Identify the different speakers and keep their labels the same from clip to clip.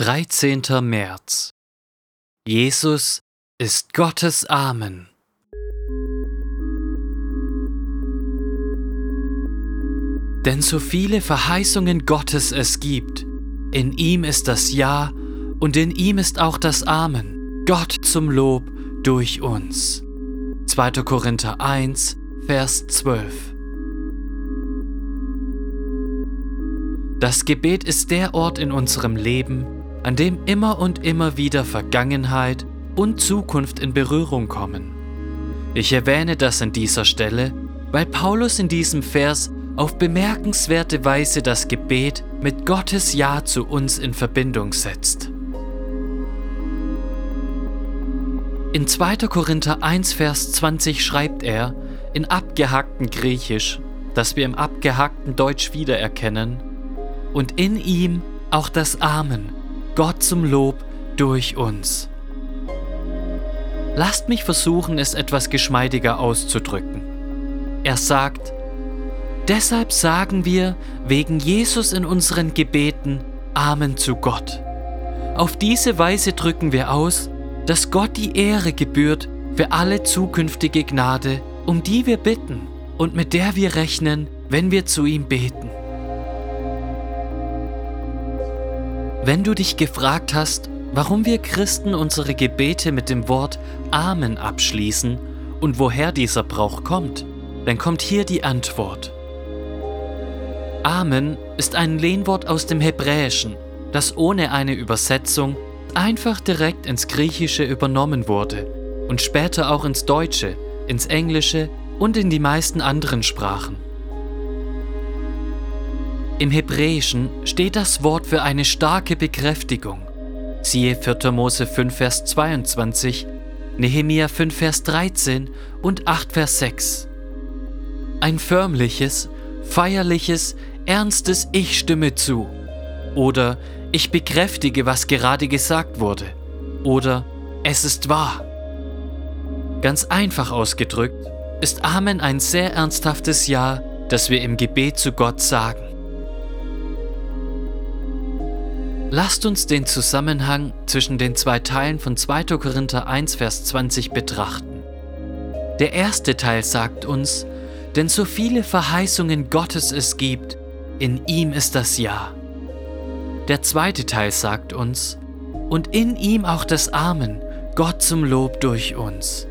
Speaker 1: 13. März Jesus ist Gottes Amen. Denn so viele Verheißungen Gottes es gibt, in ihm ist das Ja und in ihm ist auch das Amen, Gott zum Lob durch uns. 2. Korinther 1, Vers 12. Das Gebet ist der Ort in unserem Leben, an dem immer und immer wieder Vergangenheit und Zukunft in Berührung kommen. Ich erwähne das an dieser Stelle, weil Paulus in diesem Vers auf bemerkenswerte Weise das Gebet mit Gottes Ja zu uns in Verbindung setzt. In 2. Korinther 1, Vers 20 schreibt er, in abgehacktem Griechisch, das wir im abgehackten Deutsch wiedererkennen, und in ihm auch das Amen, Gott zum Lob durch uns. Lasst mich versuchen, es etwas geschmeidiger auszudrücken. Er sagt, deshalb sagen wir wegen Jesus in unseren Gebeten Amen zu Gott. Auf diese Weise drücken wir aus, dass Gott die Ehre gebührt für alle zukünftige Gnade, um die wir bitten und mit der wir rechnen, wenn wir zu ihm beten. Wenn du dich gefragt hast, warum wir Christen unsere Gebete mit dem Wort Amen abschließen und woher dieser Brauch kommt, dann kommt hier die Antwort. Amen ist ein Lehnwort aus dem Hebräischen, das ohne eine Übersetzung einfach direkt ins Griechische übernommen wurde und später auch ins Deutsche, ins Englische und in die meisten anderen Sprachen. Im Hebräischen steht das Wort für eine starke Bekräftigung. Siehe 4. Mose 5, Vers 22, Nehemia 5, Vers 13 und 8, Vers 6. Ein förmliches, feierliches, ernstes Ich stimme zu. Oder ich bekräftige, was gerade gesagt wurde. Oder es ist wahr. Ganz einfach ausgedrückt ist Amen ein sehr ernsthaftes Ja, das wir im Gebet zu Gott sagen. Lasst uns den Zusammenhang zwischen den zwei Teilen von 2. Korinther 1, Vers 20 betrachten. Der erste Teil sagt uns, denn so viele Verheißungen Gottes es gibt, in ihm ist das Ja. Der zweite Teil sagt uns, und in ihm auch das Amen, Gott zum Lob durch uns.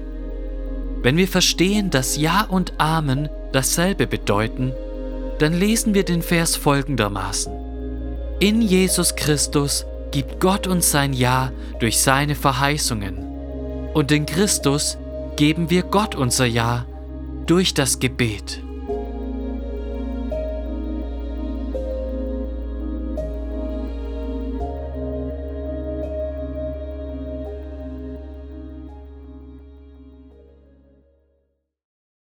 Speaker 1: Wenn wir verstehen, dass Ja und Amen dasselbe bedeuten, dann lesen wir den Vers folgendermaßen. In Jesus Christus gibt Gott uns sein Ja durch seine Verheißungen. Und in Christus geben wir Gott unser Ja durch das Gebet.